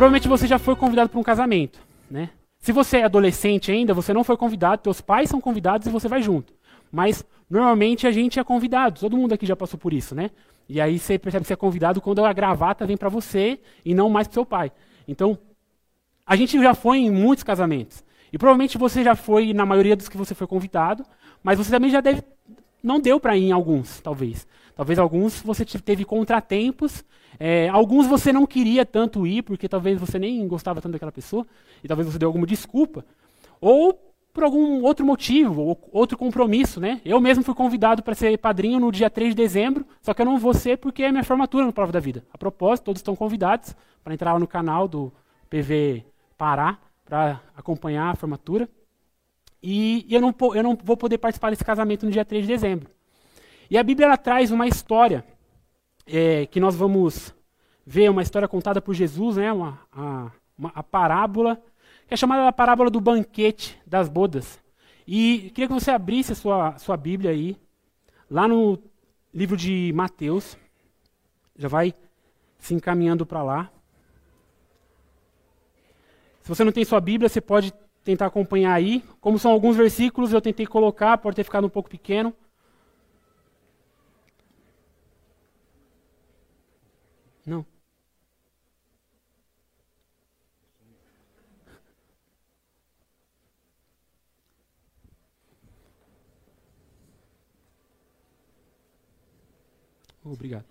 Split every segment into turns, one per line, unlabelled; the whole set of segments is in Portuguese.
Provavelmente você já foi convidado para um casamento, né? Se você é adolescente ainda, você não foi convidado, teus pais são convidados e você vai junto. Mas normalmente a gente é convidado, todo mundo aqui já passou por isso, né? E aí você percebe que você é convidado quando a gravata vem para você e não mais para seu pai. Então, a gente já foi em muitos casamentos. E provavelmente você já foi na maioria dos que você foi convidado, mas você também já deve não deu para ir em alguns, talvez. Talvez alguns você teve contratempos, é, alguns você não queria tanto ir, porque talvez você nem gostava tanto daquela pessoa, e talvez você deu alguma desculpa. Ou por algum outro motivo, ou outro compromisso, né? Eu mesmo fui convidado para ser padrinho no dia 3 de dezembro, só que eu não vou ser porque é minha formatura no Prova da Vida. A propósito, todos estão convidados para entrar lá no canal do PV Pará para acompanhar a formatura. E eu não, eu não vou poder participar desse casamento no dia 3 de dezembro. E a Bíblia ela traz uma história é, que nós vamos ver, uma história contada por Jesus, né, uma, a, uma, a parábola, que é chamada a parábola do banquete das bodas. E queria que você abrisse a sua, sua Bíblia aí, lá no livro de Mateus. Já vai se encaminhando para lá. Se você não tem sua Bíblia, você pode tentar acompanhar aí. Como são alguns versículos, eu tentei colocar, pode ter ficado um pouco pequeno. Não. Obrigado.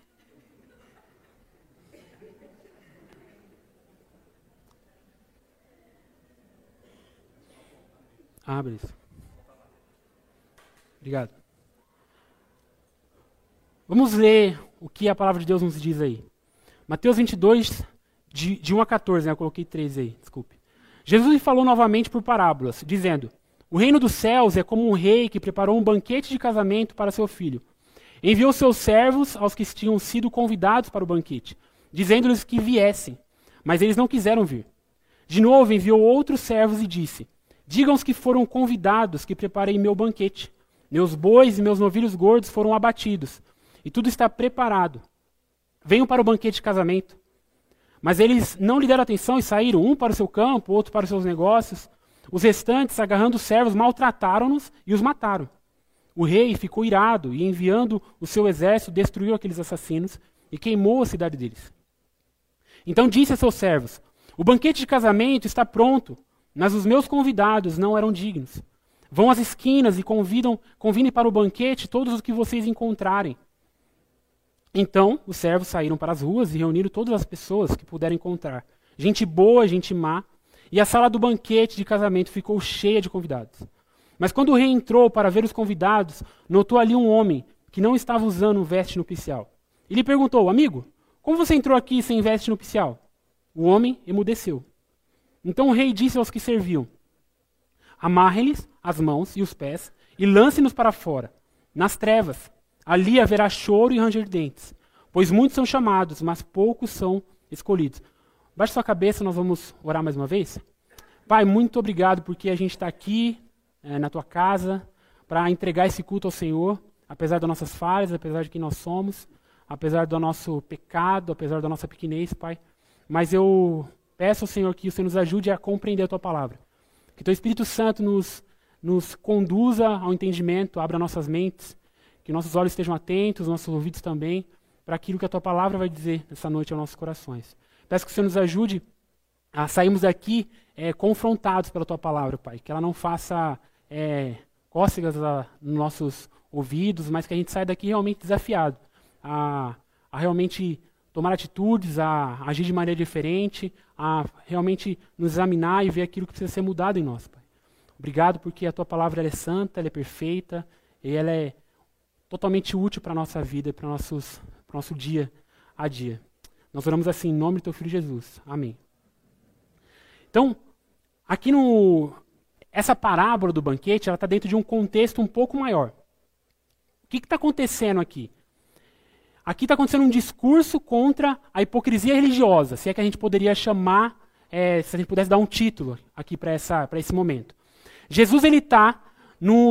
Abre isso. Obrigado. Vamos ler o que a palavra de Deus nos diz aí. Mateus 22, de, de 1 a 14, né? eu coloquei 3 aí, desculpe. Jesus falou novamente por parábolas, dizendo: O reino dos céus é como um rei que preparou um banquete de casamento para seu filho. Enviou seus servos aos que tinham sido convidados para o banquete, dizendo-lhes que viessem, mas eles não quiseram vir. De novo enviou outros servos e disse: Digam os que foram convidados que preparei meu banquete. Meus bois e meus novilhos gordos foram abatidos, e tudo está preparado. Venham para o banquete de casamento. Mas eles não lhe deram atenção e saíram, um para o seu campo, outro para os seus negócios. Os restantes, agarrando os servos, maltrataram-nos e os mataram. O rei ficou irado e, enviando o seu exército, destruiu aqueles assassinos e queimou a cidade deles. Então disse a seus servos: O banquete de casamento está pronto, mas os meus convidados não eram dignos. Vão às esquinas e convidam, convidem para o banquete todos os que vocês encontrarem. Então os servos saíram para as ruas e reuniram todas as pessoas que puderam encontrar. Gente boa, gente má. E a sala do banquete de casamento ficou cheia de convidados. Mas quando o rei entrou para ver os convidados, notou ali um homem que não estava usando veste nupcial. E lhe perguntou: Amigo, como você entrou aqui sem veste nupcial? O homem emudeceu. Então o rei disse aos que serviam: Amarrem-lhes as mãos e os pés e lance-nos para fora, nas trevas. Ali haverá choro e ranger de dentes, pois muitos são chamados, mas poucos são escolhidos. Baixe sua cabeça, nós vamos orar mais uma vez. Pai, muito obrigado porque a gente está aqui é, na tua casa para entregar esse culto ao Senhor, apesar das nossas falhas, apesar de quem nós somos, apesar do nosso pecado, apesar da nossa pequenez, Pai. Mas eu Peço ao Senhor que o Senhor nos ajude a compreender a tua palavra. Que teu Espírito Santo nos, nos conduza ao entendimento, abra nossas mentes, que nossos olhos estejam atentos, nossos ouvidos também, para aquilo que a tua palavra vai dizer nessa noite aos nossos corações. Peço que o Senhor nos ajude a sairmos daqui é, confrontados pela tua palavra, Pai. Que ela não faça é, cócegas a, nos nossos ouvidos, mas que a gente saia daqui realmente desafiado a, a realmente tomar atitudes, a agir de maneira diferente, a realmente nos examinar e ver aquilo que precisa ser mudado em nós, Pai. Obrigado porque a tua palavra é santa, ela é perfeita e ela é totalmente útil para a nossa vida para o nosso dia a dia. Nós oramos assim em nome do teu filho Jesus. Amém. Então, aqui no essa parábola do banquete, ela está dentro de um contexto um pouco maior. O que está acontecendo aqui? Aqui está acontecendo um discurso contra a hipocrisia religiosa, se é que a gente poderia chamar, é, se a gente pudesse dar um título aqui para esse momento. Jesus ele está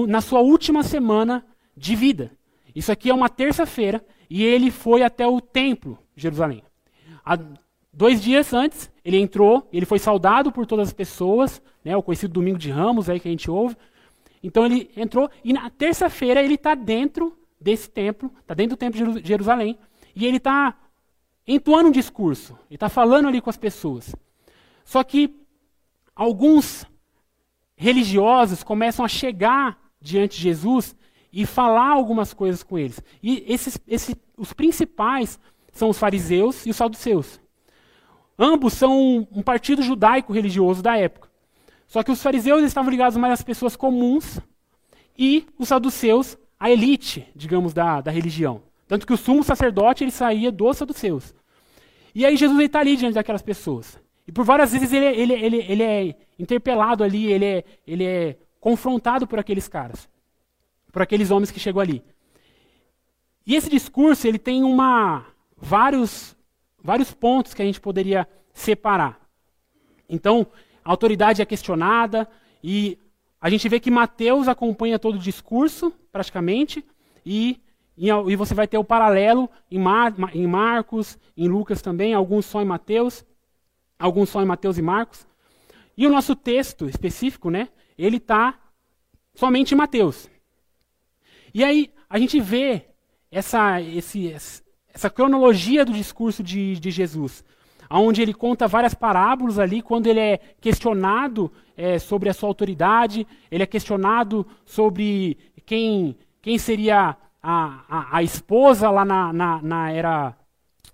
na sua última semana de vida. Isso aqui é uma terça-feira e ele foi até o templo de Jerusalém. A, Dois dias antes, ele entrou, ele foi saudado por todas as pessoas, né, o conhecido Domingo de Ramos aí que a gente ouve. Então ele entrou e na terça-feira ele está dentro desse templo, está dentro do templo de Jerusalém, e ele está entoando um discurso, ele está falando ali com as pessoas. Só que alguns religiosos começam a chegar diante de Jesus e falar algumas coisas com eles. E esses, esses, os principais são os fariseus e os saduceus. Ambos são um, partido judaico religioso da época. Só que os fariseus estavam ligados mais às pessoas comuns e os saduceus à elite, digamos, da, da religião. Tanto que o sumo sacerdote ele saía dos saduceus. E aí Jesus está ali diante daquelas pessoas. E por várias vezes ele, ele, ele, ele é interpelado ali, ele é, ele é confrontado por aqueles caras, por aqueles homens que chegou ali. E esse discurso ele tem uma vários vários pontos que a gente poderia separar. Então, a autoridade é questionada e a gente vê que Mateus acompanha todo o discurso, praticamente, e, e você vai ter o paralelo em, Mar, em Marcos, em Lucas também, alguns só em Mateus, alguns só em Mateus e Marcos. E o nosso texto específico, né, ele está somente em Mateus. E aí a gente vê essa, esse, essa cronologia do discurso de, de Jesus onde ele conta várias parábolas ali, quando ele é questionado é, sobre a sua autoridade, ele é questionado sobre quem, quem seria a, a, a esposa lá na, na, na era,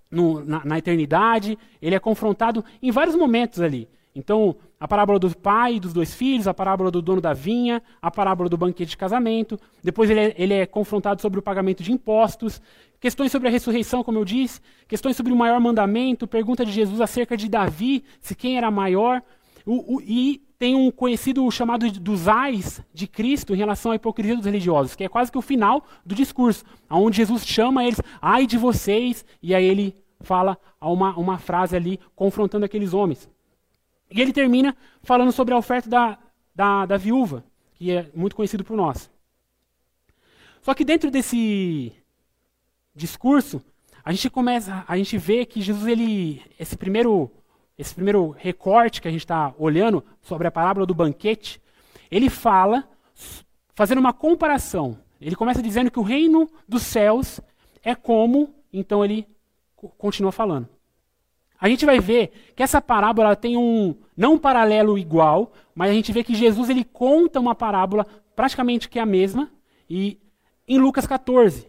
no, na, na eternidade, ele é confrontado em vários momentos ali. Então, a parábola do pai e dos dois filhos, a parábola do dono da vinha, a parábola do banquete de casamento. Depois ele é, ele é, confrontado sobre o pagamento de impostos, questões sobre a ressurreição, como eu disse, questões sobre o maior mandamento, pergunta de Jesus acerca de Davi, se quem era maior. O, o, e tem um conhecido chamado dos ais de Cristo em relação à hipocrisia dos religiosos, que é quase que o final do discurso, onde Jesus chama eles, ai de vocês, e aí ele fala uma, uma frase ali confrontando aqueles homens. E ele termina falando sobre a oferta da, da, da viúva, que é muito conhecido por nós. Só que dentro desse discurso, a gente começa, a gente vê que Jesus, ele, esse primeiro, esse primeiro recorte que a gente está olhando sobre a parábola do banquete, ele fala, fazendo uma comparação. Ele começa dizendo que o reino dos céus é como, então ele continua falando a gente vai ver que essa parábola tem um, não um paralelo igual, mas a gente vê que Jesus ele conta uma parábola praticamente que é a mesma, e em Lucas 14.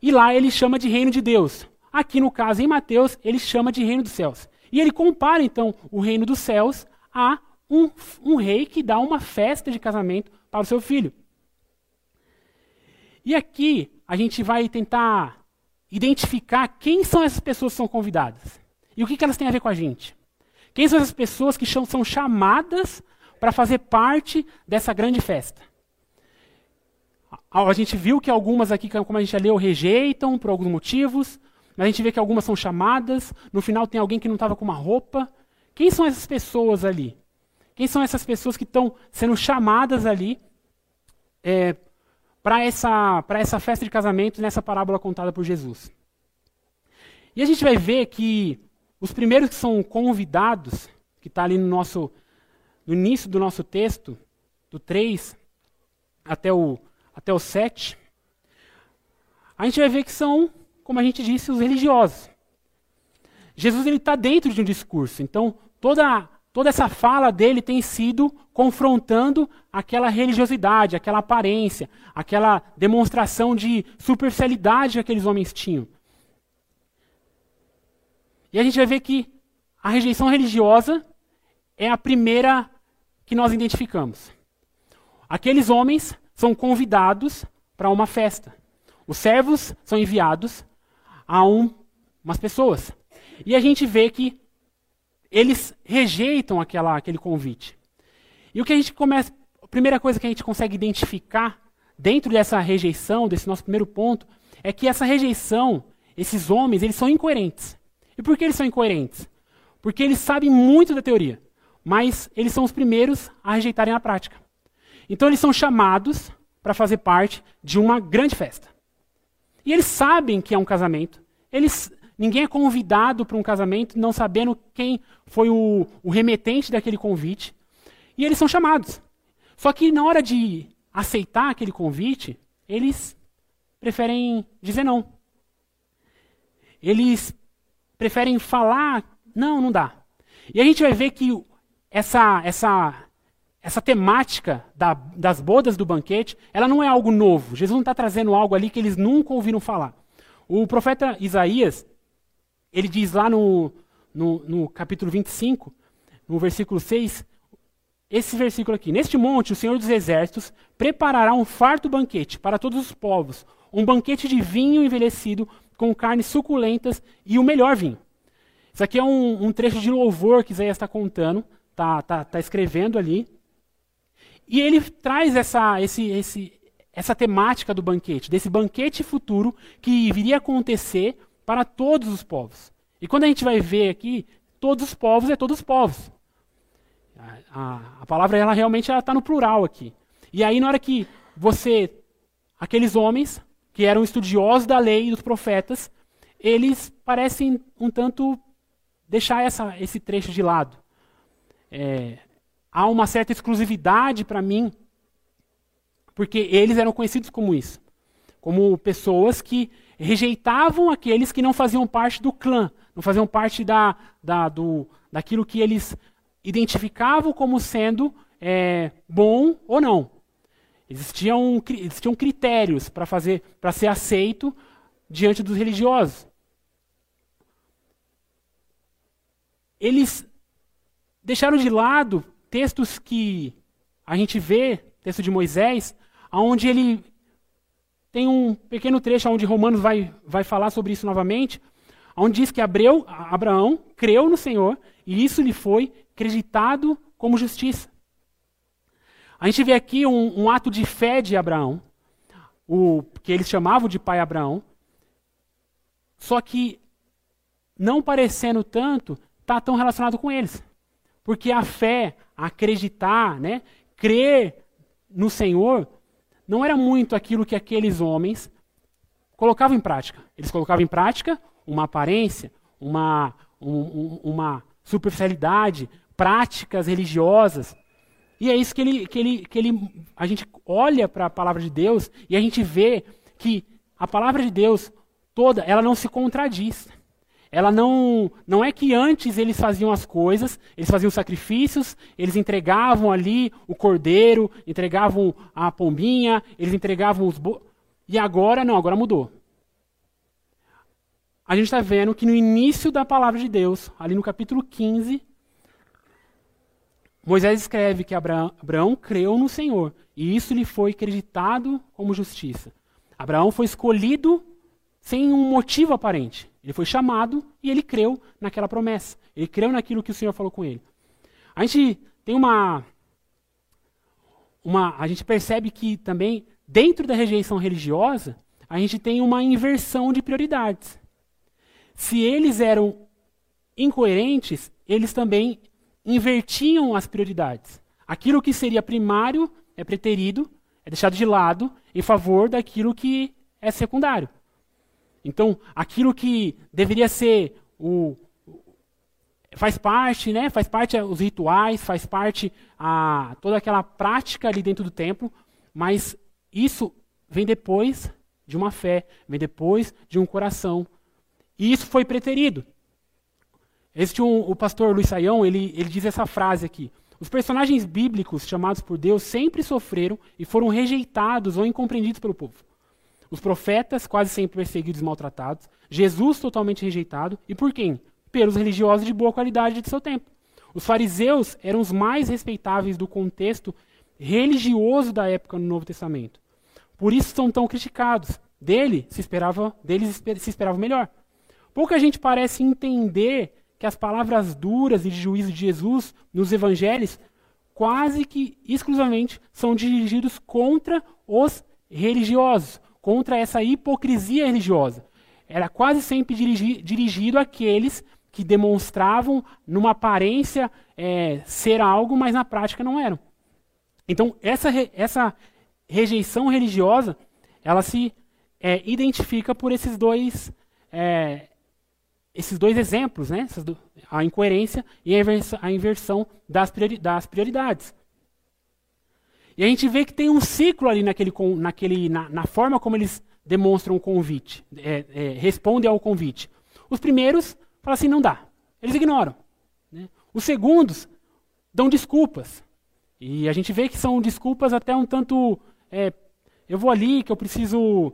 E lá ele chama de reino de Deus. Aqui no caso, em Mateus, ele chama de reino dos céus. E ele compara então o reino dos céus a um, um rei que dá uma festa de casamento para o seu filho. E aqui a gente vai tentar identificar quem são essas pessoas que são convidadas. E o que, que elas têm a ver com a gente? Quem são essas pessoas que são chamadas para fazer parte dessa grande festa? A gente viu que algumas aqui, como a gente já leu, rejeitam por alguns motivos. Mas a gente vê que algumas são chamadas. No final tem alguém que não estava com uma roupa. Quem são essas pessoas ali? Quem são essas pessoas que estão sendo chamadas ali é, para essa, essa festa de casamento nessa parábola contada por Jesus? E a gente vai ver que os primeiros que são convidados, que está ali no nosso no início do nosso texto, do 3 até o, até o 7, a gente vai ver que são, como a gente disse, os religiosos. Jesus está dentro de um discurso, então toda, toda essa fala dele tem sido confrontando aquela religiosidade, aquela aparência, aquela demonstração de superficialidade que aqueles homens tinham. E a gente vai ver que a rejeição religiosa é a primeira que nós identificamos. Aqueles homens são convidados para uma festa. Os servos são enviados a um, umas pessoas. E a gente vê que eles rejeitam aquela, aquele convite. E o que a gente começa, a primeira coisa que a gente consegue identificar dentro dessa rejeição, desse nosso primeiro ponto, é que essa rejeição, esses homens, eles são incoerentes. E por que eles são incoerentes? Porque eles sabem muito da teoria, mas eles são os primeiros a rejeitarem a prática. Então eles são chamados para fazer parte de uma grande festa. E eles sabem que é um casamento, eles ninguém é convidado para um casamento não sabendo quem foi o, o remetente daquele convite. E eles são chamados. Só que na hora de aceitar aquele convite, eles preferem dizer não. Eles preferem falar, não, não dá. E a gente vai ver que essa, essa, essa temática da, das bodas do banquete, ela não é algo novo. Jesus não está trazendo algo ali que eles nunca ouviram falar. O profeta Isaías, ele diz lá no, no, no capítulo 25, no versículo 6, esse versículo aqui: Neste monte, o Senhor dos Exércitos preparará um farto banquete para todos os povos, um banquete de vinho envelhecido com carnes suculentas e o melhor vinho. Isso aqui é um, um trecho de louvor que Isaías está contando, está tá, tá escrevendo ali. E ele traz essa, esse, esse, essa temática do banquete, desse banquete futuro que viria a acontecer para todos os povos. E quando a gente vai ver aqui, todos os povos é todos os povos. A, a, a palavra ela realmente está no plural aqui. E aí, na hora que você, aqueles homens que eram estudiosos da lei e dos profetas, eles parecem um tanto deixar essa, esse trecho de lado. É, há uma certa exclusividade para mim, porque eles eram conhecidos como isso como pessoas que rejeitavam aqueles que não faziam parte do clã, não faziam parte da, da, do, daquilo que eles identificavam como sendo é, bom ou não. Existiam, existiam critérios para fazer, para ser aceito diante dos religiosos. Eles deixaram de lado textos que a gente vê, texto de Moisés, onde ele tem um pequeno trecho onde Romanos vai, vai falar sobre isso novamente, onde diz que Abreu, Abraão creu no Senhor e isso lhe foi acreditado como justiça. A gente vê aqui um, um ato de fé de Abraão, o que eles chamavam de pai Abraão, só que não parecendo tanto, está tão relacionado com eles. Porque a fé, acreditar, né, crer no Senhor, não era muito aquilo que aqueles homens colocavam em prática. Eles colocavam em prática uma aparência, uma, um, uma superficialidade, práticas religiosas. E é isso que ele, que ele, que ele a gente olha para a palavra de Deus e a gente vê que a palavra de Deus toda, ela não se contradiz. Ela não, não é que antes eles faziam as coisas, eles faziam sacrifícios, eles entregavam ali o cordeiro, entregavam a pombinha, eles entregavam os bo... e agora não, agora mudou. A gente está vendo que no início da palavra de Deus, ali no capítulo 15, Moisés escreve que Abraão, creu no Senhor e isso lhe foi acreditado como justiça. Abraão foi escolhido sem um motivo aparente. Ele foi chamado e ele creu naquela promessa. Ele creu naquilo que o Senhor falou com ele. A gente tem uma. uma a gente percebe que também, dentro da rejeição religiosa, a gente tem uma inversão de prioridades. Se eles eram incoerentes, eles também invertiam as prioridades. Aquilo que seria primário é preterido, é deixado de lado em favor daquilo que é secundário. Então, aquilo que deveria ser o faz parte, né? Faz parte os rituais, faz parte a toda aquela prática ali dentro do templo, mas isso vem depois de uma fé, vem depois de um coração. E isso foi preterido. Existe um, o pastor Luiz Saião, ele, ele diz essa frase aqui. Os personagens bíblicos chamados por Deus sempre sofreram e foram rejeitados ou incompreendidos pelo povo. Os profetas, quase sempre perseguidos e maltratados. Jesus, totalmente rejeitado. E por quem? Pelos religiosos de boa qualidade de seu tempo. Os fariseus eram os mais respeitáveis do contexto religioso da época no Novo Testamento. Por isso são tão criticados. Dele se esperava, deles se esperava melhor. Pouca gente parece entender que as palavras duras e de juízo de Jesus nos evangelhos quase que exclusivamente são dirigidos contra os religiosos, contra essa hipocrisia religiosa. Era quase sempre dirigi, dirigido àqueles que demonstravam, numa aparência, é, ser algo, mas na prática não eram. Então, essa, essa rejeição religiosa, ela se é, identifica por esses dois, é, esses dois exemplos, né? a incoerência e a inversão das, prioridades. E a gente vê que tem um ciclo ali naquele, naquele, na, na forma como eles demonstram o convite, é, é, respondem ao convite. Os primeiros falam assim, não dá. Eles ignoram. Né? Os segundos dão desculpas. E a gente vê que são desculpas até um tanto. É, eu vou ali, que eu preciso.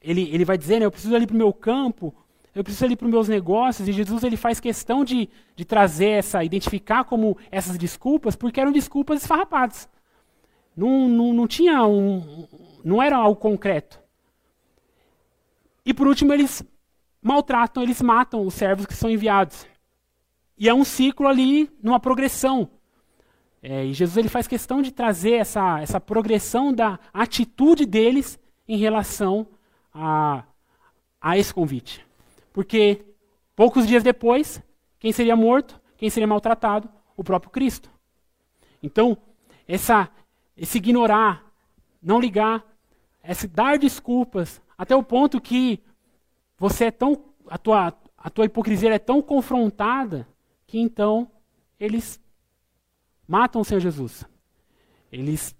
Ele, ele vai dizer, né, eu preciso ali para o meu campo, eu preciso ali para os meus negócios, e Jesus ele faz questão de, de trazer essa, identificar como essas desculpas, porque eram desculpas esfarrapadas. Não, não, não tinha um. Não era algo concreto. E por último, eles maltratam, eles matam os servos que são enviados. E é um ciclo ali, numa progressão. É, e Jesus ele faz questão de trazer essa, essa progressão da atitude deles em relação a, a esse convite. Porque poucos dias depois, quem seria morto, quem seria maltratado? O próprio Cristo. Então, essa, esse ignorar, não ligar, esse dar desculpas, até o ponto que você é tão. A tua, a tua hipocrisia é tão confrontada que então eles matam o Senhor Jesus. Eles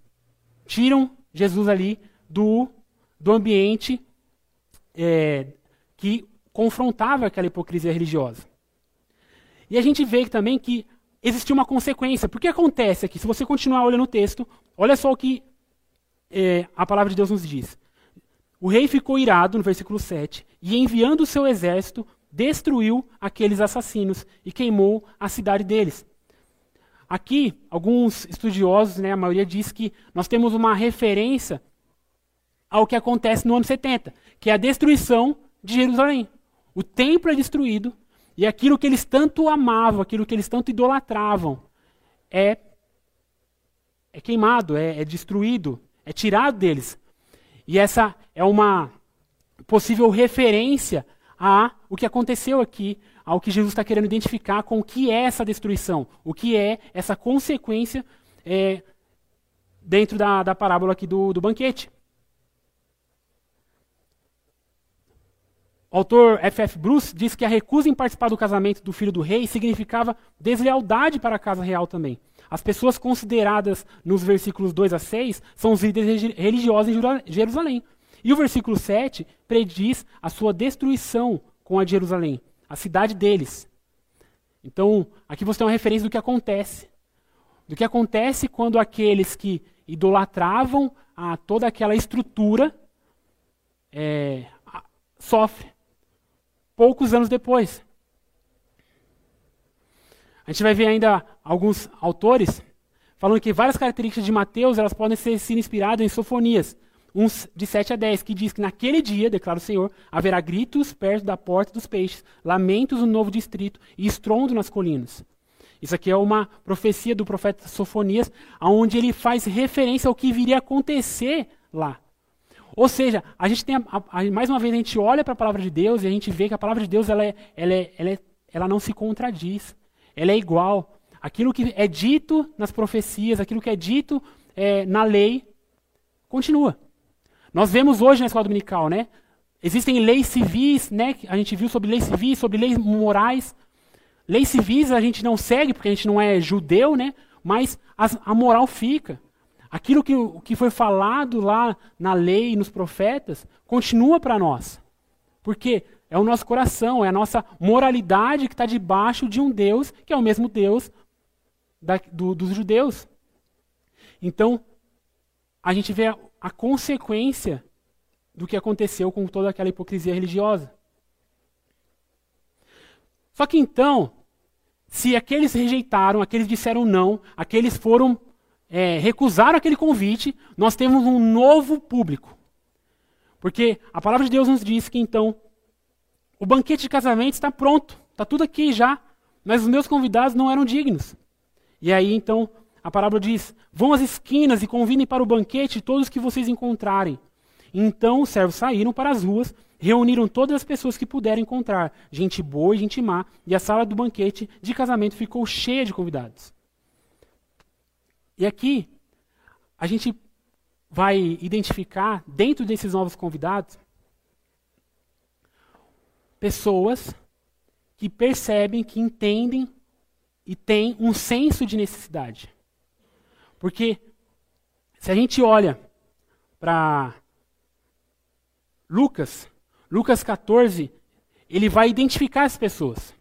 tiram Jesus ali do, do ambiente é, que confrontava aquela hipocrisia religiosa. E a gente vê também que existiu uma consequência. Porque acontece aqui, se você continuar olhando o texto, olha só o que é, a palavra de Deus nos diz. O rei ficou irado, no versículo 7, e enviando o seu exército, destruiu aqueles assassinos e queimou a cidade deles. Aqui, alguns estudiosos, né, a maioria diz que nós temos uma referência ao que acontece no ano 70, que é a destruição de Jerusalém. O templo é destruído e aquilo que eles tanto amavam, aquilo que eles tanto idolatravam, é, é queimado, é, é destruído, é tirado deles. E essa é uma possível referência a o que aconteceu aqui, ao que Jesus está querendo identificar com o que é essa destruição, o que é essa consequência é, dentro da, da parábola aqui do, do banquete. O autor F.F. Bruce diz que a recusa em participar do casamento do filho do rei significava deslealdade para a casa real também. As pessoas consideradas nos versículos 2 a 6 são os líderes religiosos em Jerusalém. E o versículo 7 prediz a sua destruição com a de Jerusalém, a cidade deles. Então, aqui você tem uma referência do que acontece. Do que acontece quando aqueles que idolatravam a toda aquela estrutura é, sofrem. Poucos anos depois. A gente vai ver ainda alguns autores falando que várias características de Mateus elas podem ser, inspiradas em sofonias uns de 7 a 10, que diz que naquele dia, declara o Senhor, haverá gritos perto da porta dos peixes, lamentos no novo distrito e estrondo nas colinas. Isso aqui é uma profecia do profeta Sofonias, onde ele faz referência ao que viria a acontecer lá. Ou seja, a gente tem a, a, mais uma vez a gente olha para a palavra de Deus e a gente vê que a palavra de Deus ela, é, ela, é, ela, é, ela não se contradiz. Ela é igual. Aquilo que é dito nas profecias, aquilo que é dito é, na lei, continua. Nós vemos hoje na escola dominical, né? Existem leis civis, né? A gente viu sobre leis civis, sobre leis morais. Leis civis a gente não segue porque a gente não é judeu, né? Mas as, a moral fica. Aquilo que, que foi falado lá na lei e nos profetas continua para nós. Porque é o nosso coração, é a nossa moralidade que está debaixo de um Deus que é o mesmo Deus da, do, dos judeus. Então, a gente vê a consequência do que aconteceu com toda aquela hipocrisia religiosa. Só que então, se aqueles rejeitaram, aqueles disseram não, aqueles foram é, recusaram aquele convite, nós temos um novo público. Porque a palavra de Deus nos diz que então o banquete de casamento está pronto, está tudo aqui já, mas os meus convidados não eram dignos. E aí então a parábola diz: Vão às esquinas e convidem para o banquete todos que vocês encontrarem. Então os servos saíram para as ruas, reuniram todas as pessoas que puderam encontrar, gente boa e gente má, e a sala do banquete de casamento ficou cheia de convidados. E aqui, a gente vai identificar, dentro desses novos convidados, pessoas que percebem, que entendem e têm um senso de necessidade. Porque se a gente olha para Lucas, Lucas 14, ele vai identificar as pessoas.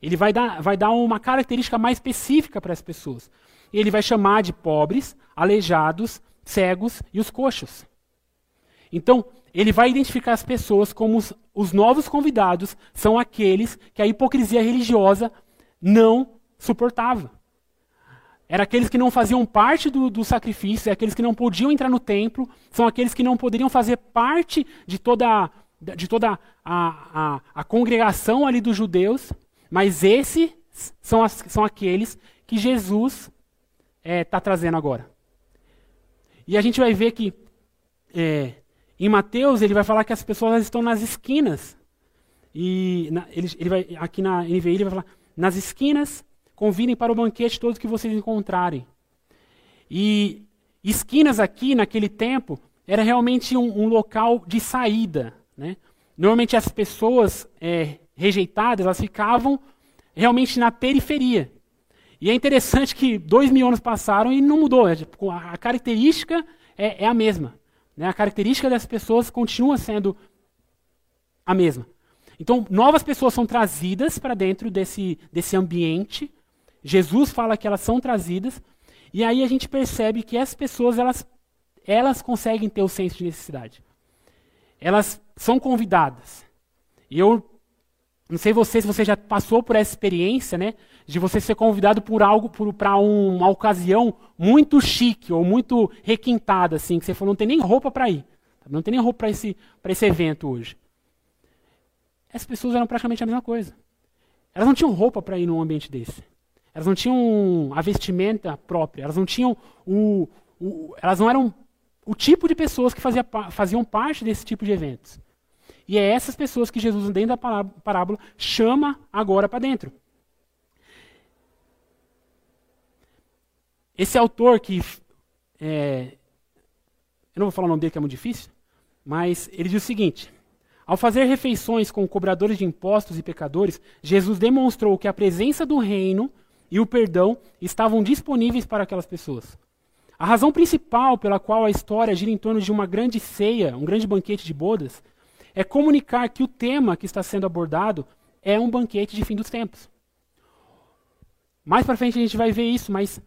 Ele vai dar, vai dar uma característica mais específica para as pessoas. Ele vai chamar de pobres, aleijados, cegos e os coxos. Então, ele vai identificar as pessoas como os, os novos convidados são aqueles que a hipocrisia religiosa não suportava. Era aqueles que não faziam parte do, do sacrifício, é aqueles que não podiam entrar no templo, são aqueles que não poderiam fazer parte de toda, de toda a, a, a congregação ali dos judeus, mas esses são, as, são aqueles que Jesus está é, tá trazendo agora. E a gente vai ver que é, em Mateus ele vai falar que as pessoas estão nas esquinas. E na, ele, ele vai, aqui na NVI ele vai falar: nas esquinas, convidem para o banquete todos que vocês encontrarem. E esquinas aqui, naquele tempo, era realmente um, um local de saída. Né? Normalmente as pessoas é, rejeitadas, elas ficavam realmente na periferia. E é interessante que dois mil anos passaram e não mudou. É, tipo, a característica é, é a mesma. Né? A característica das pessoas continua sendo a mesma. Então, novas pessoas são trazidas para dentro desse, desse ambiente. Jesus fala que elas são trazidas. E aí a gente percebe que as pessoas, elas, elas conseguem ter o senso de necessidade. Elas são convidadas. E eu não sei você se você já passou por essa experiência, né? De você ser convidado por algo, para uma ocasião muito chique ou muito requintada, assim, que você falou, não tem nem roupa para ir. Não tem nem roupa para esse, esse evento hoje. Essas pessoas eram praticamente a mesma coisa. Elas não tinham roupa para ir num ambiente desse. Elas não tinham a vestimenta própria. Elas não tinham o. o elas não eram o tipo de pessoas que fazia, faziam parte desse tipo de eventos. E é essas pessoas que Jesus, dentro da parábola, chama agora para dentro. Esse autor que. É, eu não vou falar o nome dele que é muito difícil, mas ele diz o seguinte: Ao fazer refeições com cobradores de impostos e pecadores, Jesus demonstrou que a presença do reino e o perdão estavam disponíveis para aquelas pessoas. A razão principal pela qual a história gira em torno de uma grande ceia, um grande banquete de bodas, é comunicar que o tema que está sendo abordado é um banquete de fim dos tempos. Mais para frente a gente vai ver isso, mas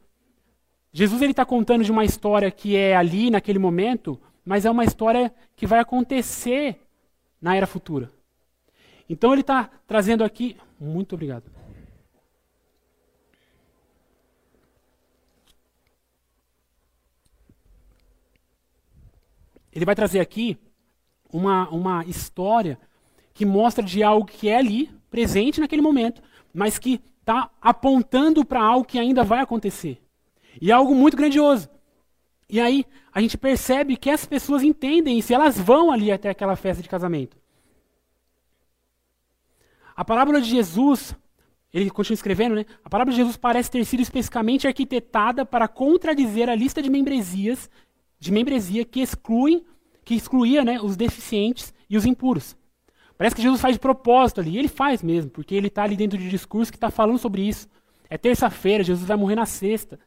Jesus ele está contando de uma história que é ali naquele momento, mas é uma história que vai acontecer na era futura. Então ele está trazendo aqui. Muito obrigado. Ele vai trazer aqui uma, uma história que mostra de algo que é ali, presente naquele momento, mas que está apontando para algo que ainda vai acontecer. E é algo muito grandioso. E aí a gente percebe que as pessoas entendem isso, elas vão ali até aquela festa de casamento. A parábola de Jesus, ele continua escrevendo, né? A parábola de Jesus parece ter sido especificamente arquitetada para contradizer a lista de membresias, de membresia que excluem que excluía né, os deficientes e os impuros. Parece que Jesus faz de propósito ali, e ele faz mesmo, porque ele está ali dentro de discurso que está falando sobre isso. É terça-feira, Jesus vai morrer na sexta.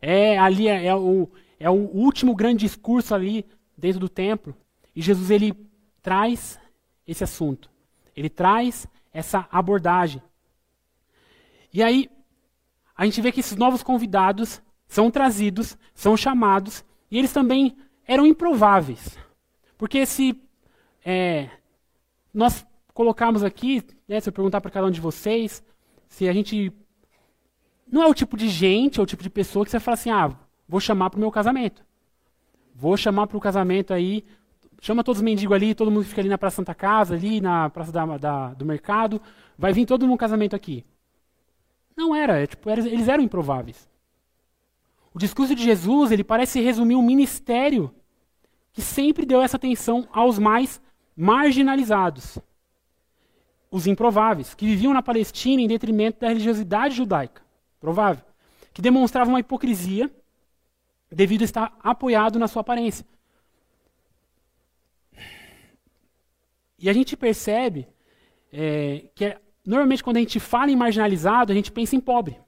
É ali é, é, o, é o último grande discurso ali dentro do templo. E Jesus ele traz esse assunto. Ele traz essa abordagem. E aí a gente vê que esses novos convidados são trazidos, são chamados, e eles também eram improváveis. Porque se é, nós colocarmos aqui, né, se eu perguntar para cada um de vocês, se a gente. Não é o tipo de gente, é o tipo de pessoa que você fala assim: ah, vou chamar para o meu casamento. Vou chamar para o casamento aí. Chama todos os mendigos ali, todo mundo fica ali na Praça Santa Casa, ali na Praça da, da, do Mercado. Vai vir todo mundo no casamento aqui. Não era, é, tipo, era, eles eram improváveis. O discurso de Jesus, ele parece resumir um ministério que sempre deu essa atenção aos mais marginalizados, os improváveis, que viviam na Palestina em detrimento da religiosidade judaica, provável, que demonstravam uma hipocrisia devido a estar apoiado na sua aparência. E a gente percebe é, que normalmente quando a gente fala em marginalizado, a gente pensa em pobre.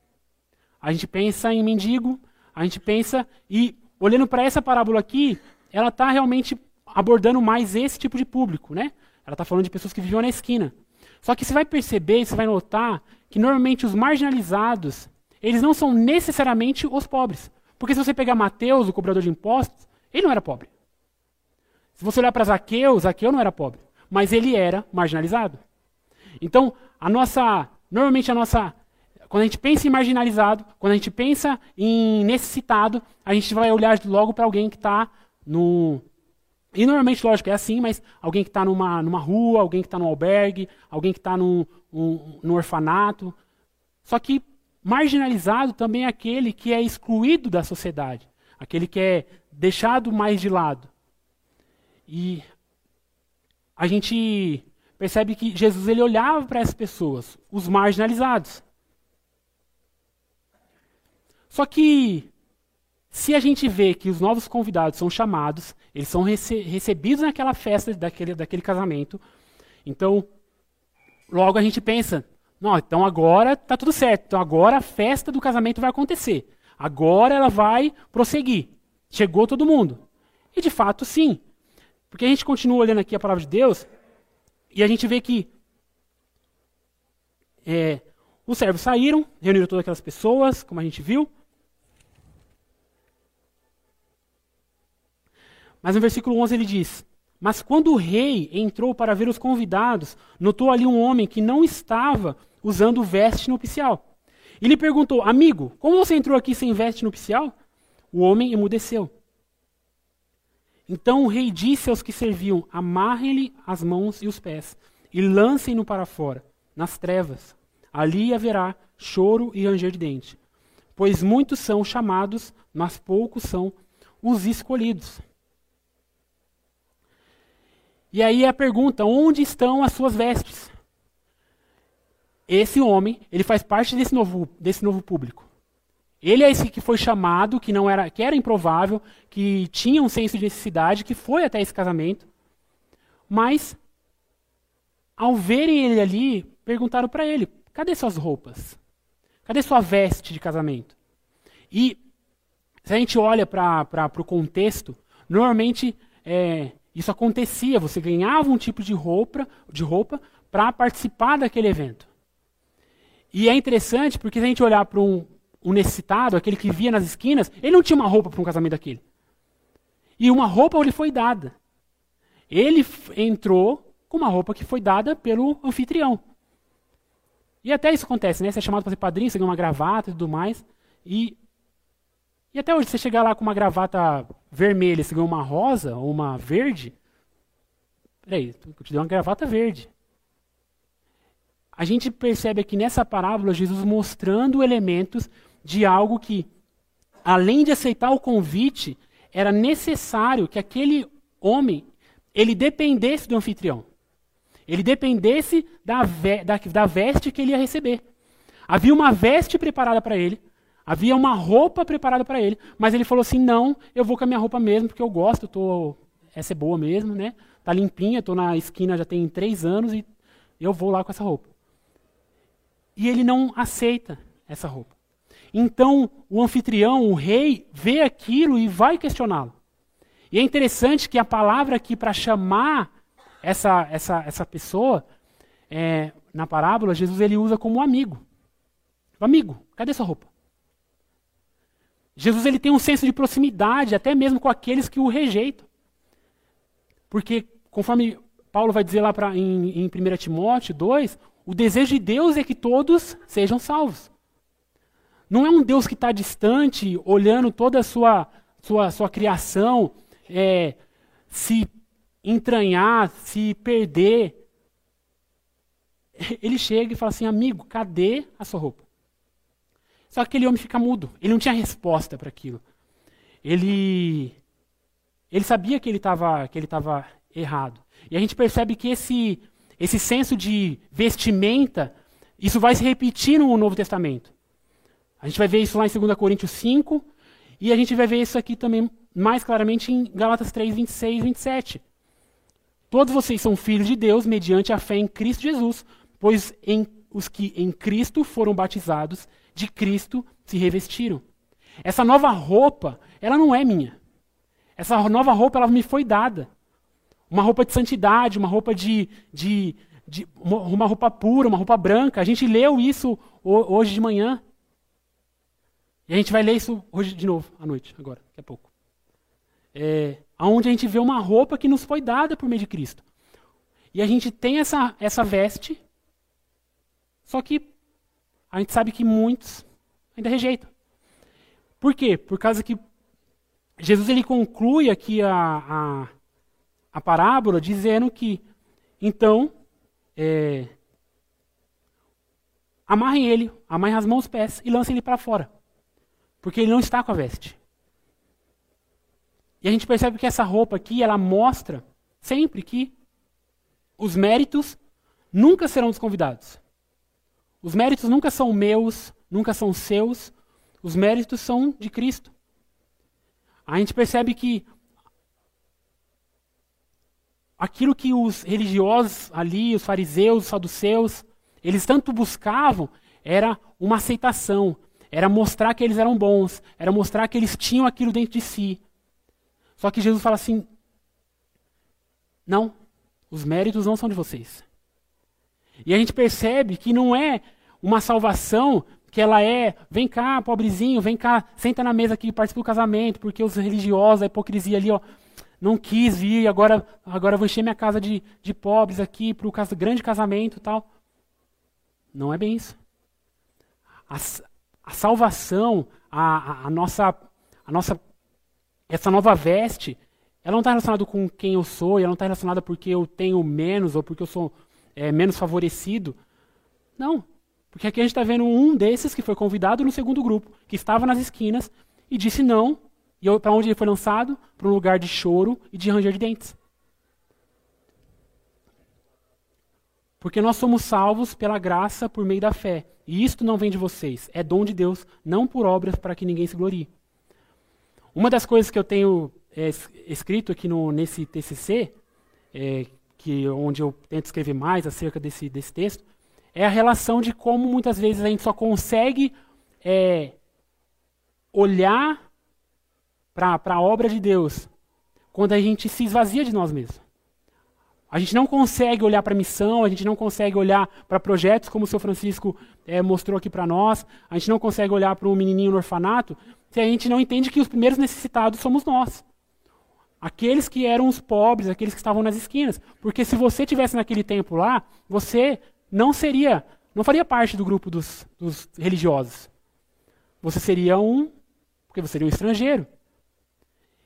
A gente pensa em mendigo, a gente pensa e olhando para essa parábola aqui, ela está realmente abordando mais esse tipo de público, né? Ela está falando de pessoas que viviam na esquina. Só que você vai perceber, você vai notar que normalmente os marginalizados, eles não são necessariamente os pobres. Porque se você pegar Mateus, o cobrador de impostos, ele não era pobre. Se você olhar para Zaqueu, Zaqueu não era pobre, mas ele era marginalizado. Então, a nossa, normalmente a nossa, quando a gente pensa em marginalizado, quando a gente pensa em necessitado, a gente vai olhar logo para alguém que está no, e normalmente, lógico, é assim, mas alguém que está numa, numa rua, alguém que está num albergue, alguém que está num, um, num orfanato. Só que marginalizado também é aquele que é excluído da sociedade, aquele que é deixado mais de lado. E a gente percebe que Jesus ele olhava para essas pessoas, os marginalizados. Só que se a gente vê que os novos convidados são chamados, eles são rece recebidos naquela festa daquele, daquele casamento, então logo a gente pensa, não, então agora está tudo certo, então agora a festa do casamento vai acontecer, agora ela vai prosseguir, chegou todo mundo. E de fato sim, porque a gente continua olhando aqui a palavra de Deus e a gente vê que é, os servos saíram, reuniram todas aquelas pessoas, como a gente viu, Mas no versículo 11 ele diz: Mas quando o rei entrou para ver os convidados, notou ali um homem que não estava usando veste nupcial. E lhe perguntou: Amigo, como você entrou aqui sem veste nupcial? O homem emudeceu. Então o rei disse aos que serviam: Amarrem-lhe as mãos e os pés, e lancem-no para fora, nas trevas. Ali haverá choro e ranger de dente. Pois muitos são chamados, mas poucos são os escolhidos. E aí a pergunta: onde estão as suas vestes? Esse homem, ele faz parte desse novo, desse novo público. Ele é esse que foi chamado, que não era, que era improvável, que tinha um senso de necessidade, que foi até esse casamento. Mas, ao verem ele ali, perguntaram para ele: cadê suas roupas? Cadê sua veste de casamento? E, se a gente olha para o contexto, normalmente é, isso acontecia, você ganhava um tipo de roupa, de roupa para participar daquele evento. E é interessante porque se a gente olhar para um, um necessitado, aquele que via nas esquinas, ele não tinha uma roupa para um casamento daquele. E uma roupa lhe foi dada. Ele entrou com uma roupa que foi dada pelo anfitrião. E até isso acontece, né? Você é chamado para ser padrinho, você ganha uma gravata e tudo mais. E e até hoje, você chegar lá com uma gravata vermelha, você ganhou uma rosa ou uma verde. Peraí, eu te dei uma gravata verde. A gente percebe aqui nessa parábola Jesus mostrando elementos de algo que, além de aceitar o convite, era necessário que aquele homem ele dependesse do anfitrião. Ele dependesse da, ve da, da veste que ele ia receber. Havia uma veste preparada para ele, Havia uma roupa preparada para ele, mas ele falou assim: não, eu vou com a minha roupa mesmo, porque eu gosto, eu tô, essa é boa mesmo, né? Tá limpinha, estou na esquina já tem três anos e eu vou lá com essa roupa. E ele não aceita essa roupa. Então o anfitrião, o rei, vê aquilo e vai questioná-lo. E é interessante que a palavra aqui para chamar essa, essa, essa pessoa, é, na parábola, Jesus ele usa como amigo. Amigo, cadê sua roupa? Jesus ele tem um senso de proximidade, até mesmo com aqueles que o rejeitam. Porque, conforme Paulo vai dizer lá pra, em, em 1 Timóteo 2, o desejo de Deus é que todos sejam salvos. Não é um Deus que está distante, olhando toda a sua, sua, sua criação, é, se entranhar, se perder. Ele chega e fala assim: amigo, cadê a sua roupa? Só que aquele homem fica mudo. Ele não tinha resposta para aquilo. Ele, ele sabia que ele estava que ele estava errado. E a gente percebe que esse esse senso de vestimenta, isso vai se repetir no Novo Testamento. A gente vai ver isso lá em 2 Coríntios 5, e a gente vai ver isso aqui também mais claramente em Gálatas 3, 26 e 27. Todos vocês são filhos de Deus mediante a fé em Cristo Jesus, pois em os que em Cristo foram batizados, de Cristo se revestiram. Essa nova roupa, ela não é minha. Essa nova roupa, ela me foi dada. Uma roupa de santidade, uma roupa de, de, de uma roupa pura, uma roupa branca. A gente leu isso hoje de manhã. E a gente vai ler isso hoje de novo, à noite, agora, daqui a pouco. É, onde a gente vê uma roupa que nos foi dada por meio de Cristo. E a gente tem essa, essa veste, só que a gente sabe que muitos ainda rejeitam. Por quê? Por causa que Jesus ele conclui aqui a, a, a parábola dizendo que, então, é, amarrem ele, amarrem as mãos os pés e lancem ele para fora. Porque ele não está com a veste. E a gente percebe que essa roupa aqui, ela mostra sempre que os méritos nunca serão dos convidados. Os méritos nunca são meus, nunca são seus. Os méritos são de Cristo. A gente percebe que aquilo que os religiosos ali, os fariseus, os saduceus, eles tanto buscavam era uma aceitação, era mostrar que eles eram bons, era mostrar que eles tinham aquilo dentro de si. Só que Jesus fala assim: não, os méritos não são de vocês. E a gente percebe que não é uma salvação que ela é, vem cá, pobrezinho, vem cá, senta na mesa aqui, participa do casamento, porque os religiosos, a hipocrisia ali, ó, não quis vir, agora, agora vou encher minha casa de, de pobres aqui para o grande casamento tal. Não é bem isso. A, a salvação, a, a, a, nossa, a nossa, essa nova veste, ela não está relacionada com quem eu sou, ela não está relacionada porque eu tenho menos ou porque eu sou é, menos favorecido. Não. Porque aqui a gente está vendo um desses que foi convidado no segundo grupo, que estava nas esquinas e disse não. E para onde ele foi lançado? Para um lugar de choro e de ranger de dentes. Porque nós somos salvos pela graça por meio da fé. E isto não vem de vocês, é dom de Deus, não por obras para que ninguém se glorie. Uma das coisas que eu tenho é, escrito aqui no, nesse TCC, é, que onde eu tento escrever mais acerca desse, desse texto, é a relação de como muitas vezes a gente só consegue é, olhar para a obra de Deus quando a gente se esvazia de nós mesmos. A gente não consegue olhar para a missão, a gente não consegue olhar para projetos como o seu Francisco é, mostrou aqui para nós, a gente não consegue olhar para um menininho no orfanato se a gente não entende que os primeiros necessitados somos nós. Aqueles que eram os pobres, aqueles que estavam nas esquinas. Porque se você tivesse naquele tempo lá, você não seria, não faria parte do grupo dos, dos religiosos. Você seria um, porque você seria um estrangeiro.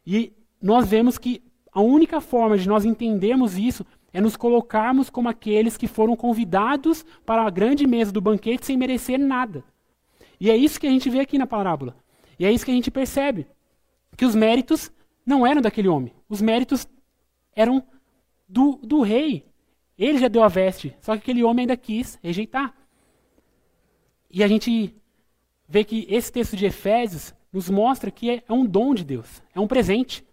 E nós vemos que a única forma de nós entendermos isso é nos colocarmos como aqueles que foram convidados para a grande mesa do banquete sem merecer nada. E é isso que a gente vê aqui na parábola. E é isso que a gente percebe. Que os méritos não eram daquele homem. Os méritos eram do, do rei. Ele já deu a veste, só que aquele homem ainda quis rejeitar. E a gente vê que esse texto de Efésios nos mostra que é, é um dom de Deus, é um presente.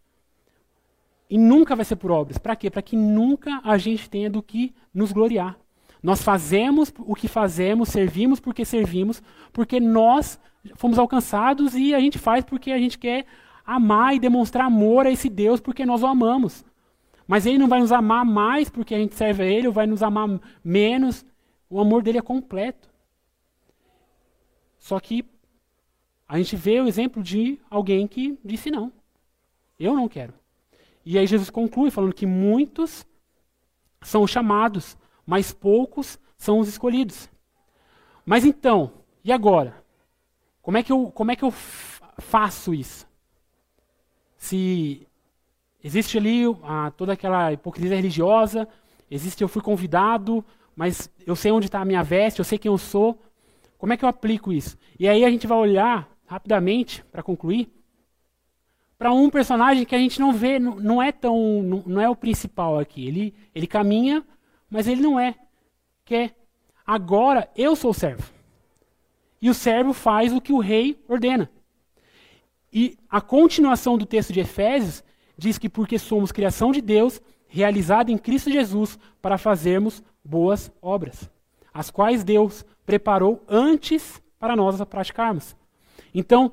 E nunca vai ser por obras. Para quê? Para que nunca a gente tenha do que nos gloriar. Nós fazemos o que fazemos, servimos porque servimos, porque nós fomos alcançados e a gente faz porque a gente quer amar e demonstrar amor a esse Deus porque nós o amamos. Mas ele não vai nos amar mais porque a gente serve a ele, ou vai nos amar menos. O amor dele é completo. Só que a gente vê o exemplo de alguém que disse não. Eu não quero. E aí Jesus conclui falando que muitos são chamados, mas poucos são os escolhidos. Mas então, e agora? Como é que eu, como é que eu faço isso? Se existe ali ah, toda aquela hipocrisia religiosa, existe eu fui convidado, mas eu sei onde está a minha veste, eu sei quem eu sou. Como é que eu aplico isso? E aí a gente vai olhar rapidamente, para concluir, para um personagem que a gente não vê, não, não é tão, não, não, é o principal aqui. Ele, ele caminha, mas ele não é. Que é, agora eu sou o servo. E o servo faz o que o rei ordena. E a continuação do texto de Efésios diz que porque somos criação de Deus, realizada em Cristo Jesus, para fazermos boas obras, as quais Deus preparou antes para nós a praticarmos. Então,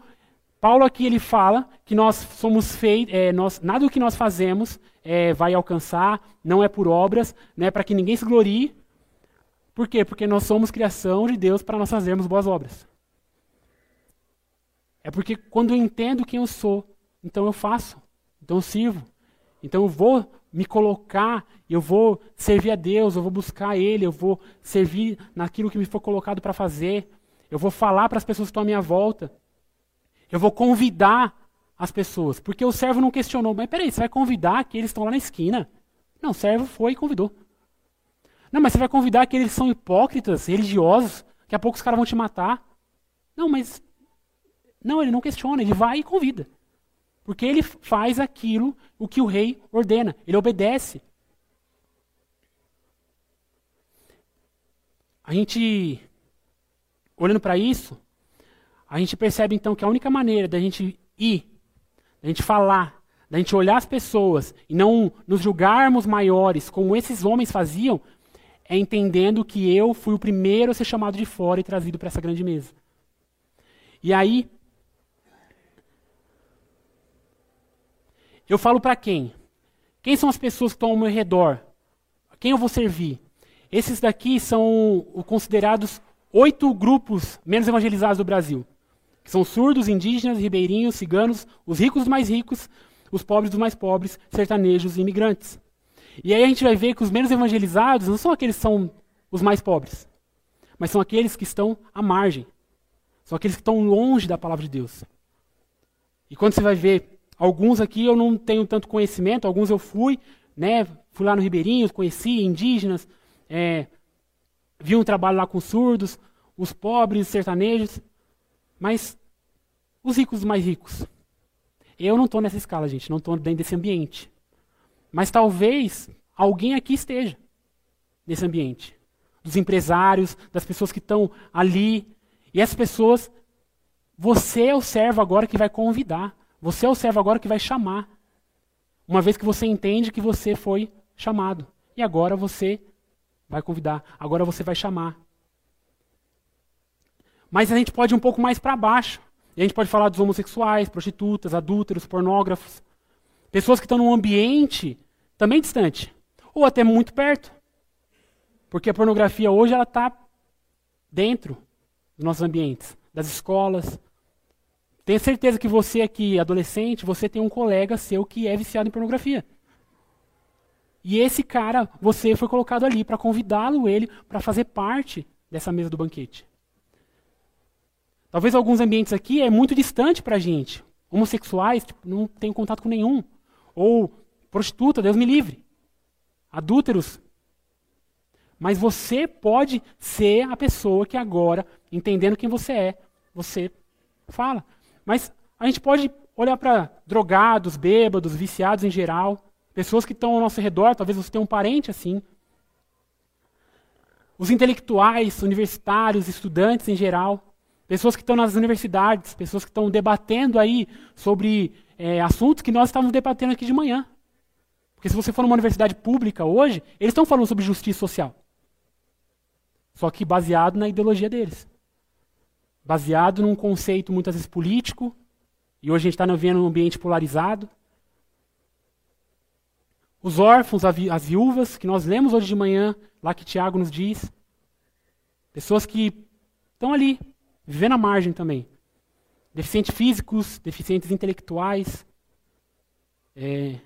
Paulo aqui ele fala que nós somos feitos, é, nós, nada do que nós fazemos é, vai alcançar, não é por obras, né, para que ninguém se glorie. Por quê? Porque nós somos criação de Deus para nós fazermos boas obras. É porque quando eu entendo quem eu sou, então eu faço, então eu sirvo, então eu vou me colocar, eu vou servir a Deus, eu vou buscar Ele, eu vou servir naquilo que me for colocado para fazer, eu vou falar para as pessoas que estão à minha volta, eu vou convidar as pessoas, porque o servo não questionou, mas peraí, você vai convidar que eles estão lá na esquina? Não, o servo foi e convidou. Não, mas você vai convidar que eles são hipócritas, religiosos, daqui a pouco os caras vão te matar. Não, mas. Não, ele não questiona, ele vai e convida. Porque ele faz aquilo o que o rei ordena, ele obedece. A gente, olhando para isso, a gente percebe então que a única maneira da gente ir, da gente falar, da gente olhar as pessoas e não nos julgarmos maiores como esses homens faziam, é entendendo que eu fui o primeiro a ser chamado de fora e trazido para essa grande mesa. E aí, Eu falo para quem? Quem são as pessoas que estão ao meu redor? Quem eu vou servir? Esses daqui são considerados oito grupos menos evangelizados do Brasil. Que são surdos, indígenas, ribeirinhos, ciganos, os ricos dos mais ricos, os pobres dos mais pobres, sertanejos e imigrantes. E aí a gente vai ver que os menos evangelizados não são aqueles que são os mais pobres, mas são aqueles que estão à margem. São aqueles que estão longe da palavra de Deus. E quando você vai ver Alguns aqui eu não tenho tanto conhecimento, alguns eu fui, né? Fui lá no Ribeirinho, conheci indígenas, é, vi um trabalho lá com surdos, os pobres, sertanejos, mas os ricos mais ricos. Eu não estou nessa escala, gente, não estou dentro desse ambiente. Mas talvez alguém aqui esteja nesse ambiente. Dos empresários, das pessoas que estão ali. E essas pessoas, você é o servo agora que vai convidar. Você é o servo agora que vai chamar. Uma vez que você entende que você foi chamado. E agora você vai convidar. Agora você vai chamar. Mas a gente pode ir um pouco mais para baixo. E a gente pode falar dos homossexuais, prostitutas, adúlteros, pornógrafos. Pessoas que estão num ambiente também distante. Ou até muito perto. Porque a pornografia hoje ela está dentro dos nossos ambientes, das escolas, tenho certeza que você aqui, adolescente, você tem um colega seu que é viciado em pornografia. E esse cara, você foi colocado ali para convidá-lo ele para fazer parte dessa mesa do banquete. Talvez alguns ambientes aqui é muito distante para a gente. Homossexuais, tipo, não tem contato com nenhum. Ou prostituta, Deus me livre. Adúlteros. Mas você pode ser a pessoa que agora, entendendo quem você é, você fala. Mas a gente pode olhar para drogados, bêbados, viciados em geral, pessoas que estão ao nosso redor, talvez você tenha um parente assim. Os intelectuais, universitários, estudantes em geral, pessoas que estão nas universidades, pessoas que estão debatendo aí sobre é, assuntos que nós estávamos debatendo aqui de manhã. Porque se você for numa universidade pública hoje, eles estão falando sobre justiça social. Só que baseado na ideologia deles baseado num conceito muitas vezes político, e hoje a gente está vivendo um ambiente polarizado. Os órfãos, as viúvas, que nós lemos hoje de manhã, lá que Tiago nos diz. Pessoas que estão ali, vivendo à margem também. Deficientes físicos, deficientes intelectuais. É...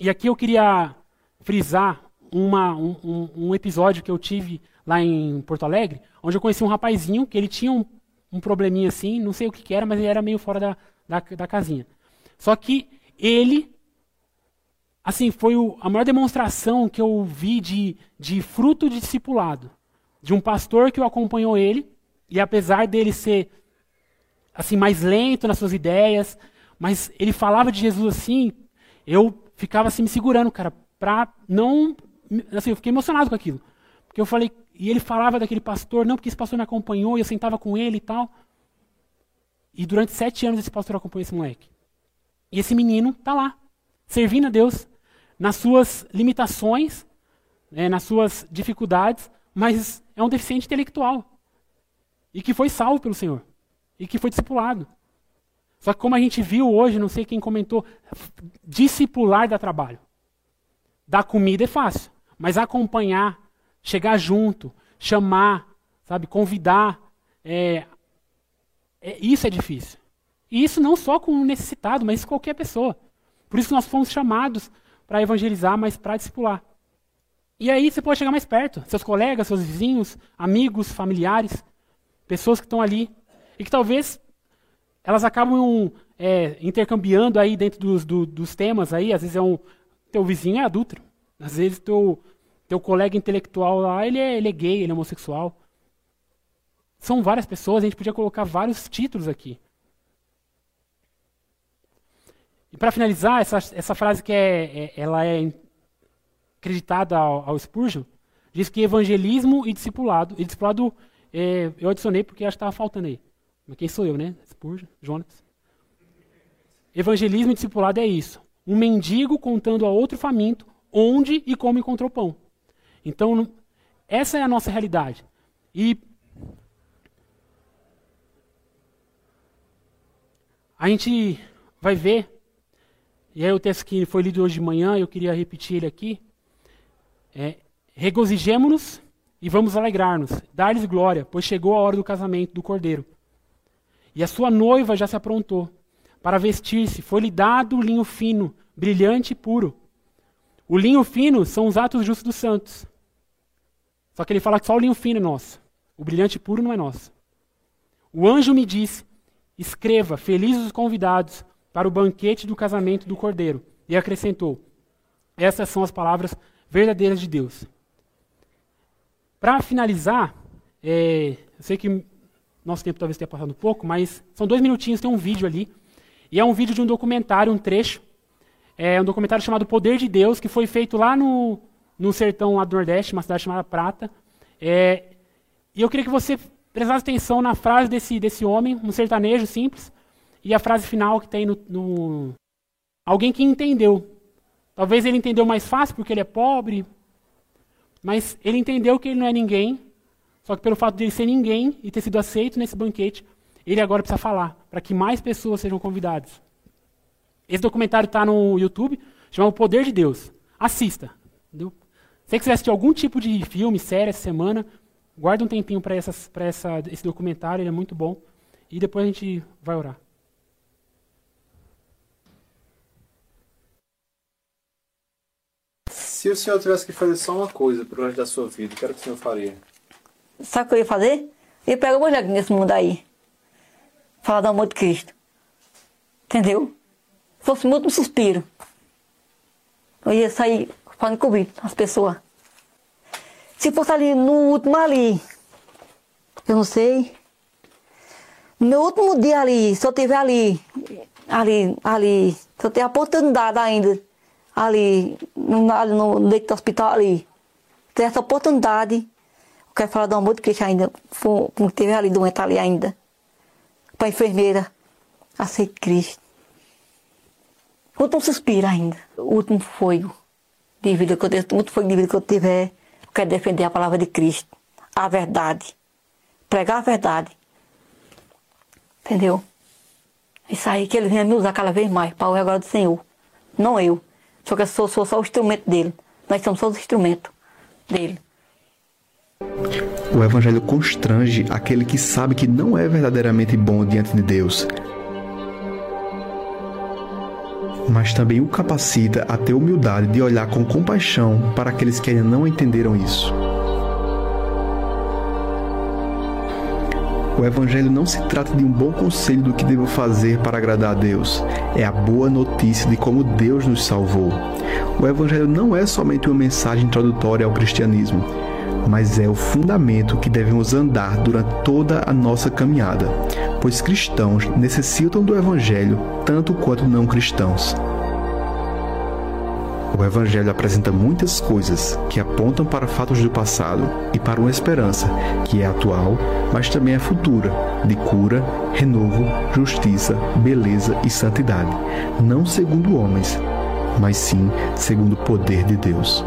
E aqui eu queria frisar uma, um, um, episódio que eu tive lá em Porto Alegre, onde eu conheci um rapazinho que ele tinha um, um probleminha assim, não sei o que, que, era, mas ele era meio fora da, da, da casinha. Só que ele, assim, foi o, a maior demonstração que eu vi de, de fruto de discipulado. De um pastor que o acompanhou ele, e apesar dele ser assim mais lento nas suas ideias, mas ele falava de Jesus assim, eu ficava assim me segurando, cara, para não assim, eu fiquei emocionado com aquilo. Porque eu falei, e ele falava daquele pastor, não, porque esse pastor me acompanhou, e eu sentava com ele e tal. E durante sete anos esse pastor acompanhou esse moleque. E esse menino está lá, servindo a Deus, nas suas limitações, né, nas suas dificuldades, mas é um deficiente intelectual. E que foi salvo pelo Senhor. E que foi discipulado. Só que como a gente viu hoje, não sei quem comentou, discipular dá trabalho. Dar comida é fácil, mas acompanhar, chegar junto, chamar, sabe, convidar, é, é, isso é difícil. E isso não só com o necessitado, mas qualquer pessoa. Por isso nós fomos chamados para evangelizar, mas para discipular. E aí você pode chegar mais perto, seus colegas, seus vizinhos, amigos, familiares, pessoas que estão ali e que talvez elas acabam é, intercambiando aí dentro dos, do, dos temas aí, às vezes é um teu vizinho é adulto, às vezes teu teu colega intelectual lá, ele é, ele é gay, ele é homossexual. São várias pessoas, a gente podia colocar vários títulos aqui. E para finalizar, essa, essa frase que é, é, ela é acreditada ao, ao Spurgeon, diz que evangelismo e discipulado, e discipulado é, eu adicionei porque acho que estava faltando aí. Mas quem sou eu, né? Spurgeon, Jonas. Evangelismo e discipulado é isso. Um mendigo contando a outro faminto onde e como encontrou pão. Então, essa é a nossa realidade. E a gente vai ver, e aí o texto que foi lido hoje de manhã, eu queria repetir ele aqui. É, Regozijemo-nos e vamos alegrar-nos, dar-lhes glória, pois chegou a hora do casamento do cordeiro. E a sua noiva já se aprontou para vestir-se. Foi-lhe dado linho fino, brilhante e puro. O linho fino são os atos justos dos santos. Só que ele fala que só o linho fino é nosso. O brilhante puro não é nosso. O anjo me disse: Escreva, felizes os convidados para o banquete do casamento do cordeiro. E acrescentou: Essas são as palavras verdadeiras de Deus. Para finalizar, é, eu sei que nosso tempo talvez tenha passado um pouco, mas são dois minutinhos, tem um vídeo ali. E é um vídeo de um documentário, um trecho. É um documentário chamado Poder de Deus, que foi feito lá no, no sertão lá do Nordeste, uma cidade chamada Prata. É, e eu queria que você prestasse atenção na frase desse, desse homem, um sertanejo simples, e a frase final que tem no, no. Alguém que entendeu. Talvez ele entendeu mais fácil porque ele é pobre, mas ele entendeu que ele não é ninguém só que pelo fato de ele ser ninguém e ter sido aceito nesse banquete, ele agora precisa falar, para que mais pessoas sejam convidadas. Esse documentário está no YouTube, chama O Poder de Deus. Assista. Entendeu? Se você quiser assistir algum tipo de filme, série essa semana, guarda um tempinho para essa, esse documentário, ele é muito bom. E depois a gente vai orar.
Se o senhor tivesse que fazer só uma coisa para o resto da sua vida, o que era que o senhor faria?
Sabe o que eu ia fazer? Eu ia pegar o evangelho nesse mundo aí. Falar do amor de Cristo. Entendeu? Se fosse muito um suspiro. Eu ia sair falando convite as pessoas. Se fosse ali no último ali, eu não sei. No último dia ali, se eu tiver ali, ali, ali, se eu tiver a oportunidade ainda, ali, no, ali no leito do hospital ali, ter essa oportunidade, quero falar do amor de Cristo ainda, como teve ali doente ali ainda. Para a enfermeira, aceite Cristo. O último suspiro ainda, o último fogo de vida que eu, o último fogo de vida que eu tiver, eu quero defender a palavra de Cristo, a verdade, pregar a verdade. Entendeu? Isso aí que ele venha me usar cada vez mais para o agora do Senhor. Não eu. Só que eu sou, sou só o instrumento dele. Nós somos só os instrumentos dele.
O Evangelho constrange aquele que sabe que não é verdadeiramente bom diante de Deus, mas também o capacita a ter humildade de olhar com compaixão para aqueles que ainda não entenderam isso. O Evangelho não se trata de um bom conselho do que devo fazer para agradar a Deus, é a boa notícia de como Deus nos salvou. O Evangelho não é somente uma mensagem introdutória ao cristianismo, mas é o fundamento que devemos andar durante toda a nossa caminhada, pois cristãos necessitam do Evangelho tanto quanto não cristãos. O Evangelho apresenta muitas coisas que apontam para fatos do passado e para uma esperança que é atual, mas também é futura, de cura, renovo, justiça, beleza e santidade, não segundo homens, mas sim segundo o poder de Deus.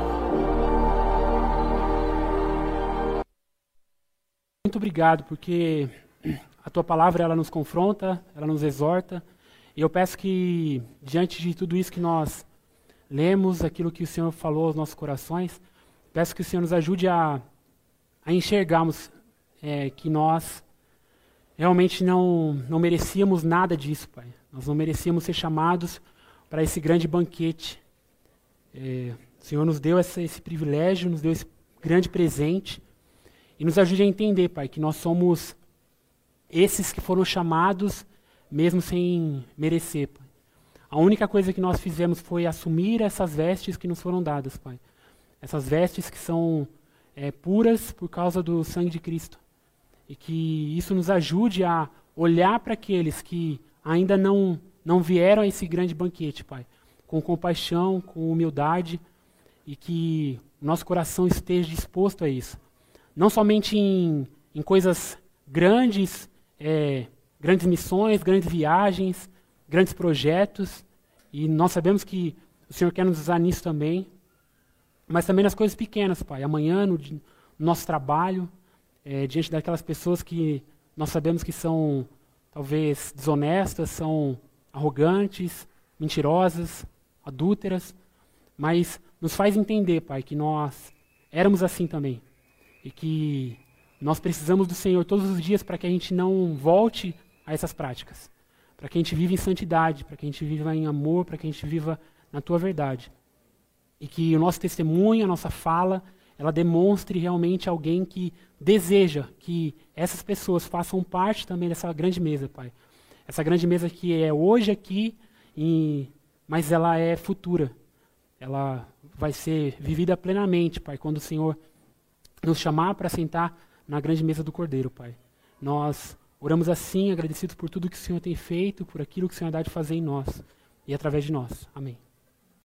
muito obrigado, porque a tua palavra ela nos confronta, ela nos exorta. E eu peço que, diante de tudo isso que nós lemos, aquilo que o Senhor falou aos nossos corações, peço que o Senhor nos ajude a, a enxergarmos é, que nós realmente não, não merecíamos nada disso, Pai. Nós não merecíamos ser chamados para esse grande banquete. É, o Senhor nos deu essa, esse privilégio, nos deu esse grande presente. E nos ajude a entender, Pai, que nós somos esses que foram chamados mesmo sem merecer, Pai. A única coisa que nós fizemos foi assumir essas vestes que nos foram dadas, Pai. Essas vestes que são é, puras por causa do sangue de Cristo. E que isso nos ajude a olhar para aqueles que ainda não, não vieram a esse grande banquete, Pai. Com compaixão, com humildade. E que nosso coração esteja disposto a isso. Não somente em, em coisas grandes, é, grandes missões, grandes viagens, grandes projetos. E nós sabemos que o Senhor quer nos usar nisso também. Mas também nas coisas pequenas, Pai. Amanhã, no, no nosso trabalho, é, diante daquelas pessoas que nós sabemos que são talvez desonestas, são arrogantes, mentirosas, adúlteras, mas nos faz entender, Pai, que nós éramos assim também e que nós precisamos do Senhor todos os dias para que a gente não volte a essas práticas, para que a gente viva em santidade, para que a gente viva em amor, para que a gente viva na tua verdade. E que o nosso testemunho, a nossa fala, ela demonstre realmente alguém que deseja que essas pessoas façam parte também dessa grande mesa, Pai. Essa grande mesa que é hoje aqui, mas ela é futura. Ela vai ser vivida plenamente, Pai, quando o Senhor nos chamar para sentar na grande mesa do Cordeiro, Pai. Nós oramos assim, agradecidos por tudo que o Senhor tem feito, por aquilo que o Senhor dá de fazer em nós e através de nós. Amém.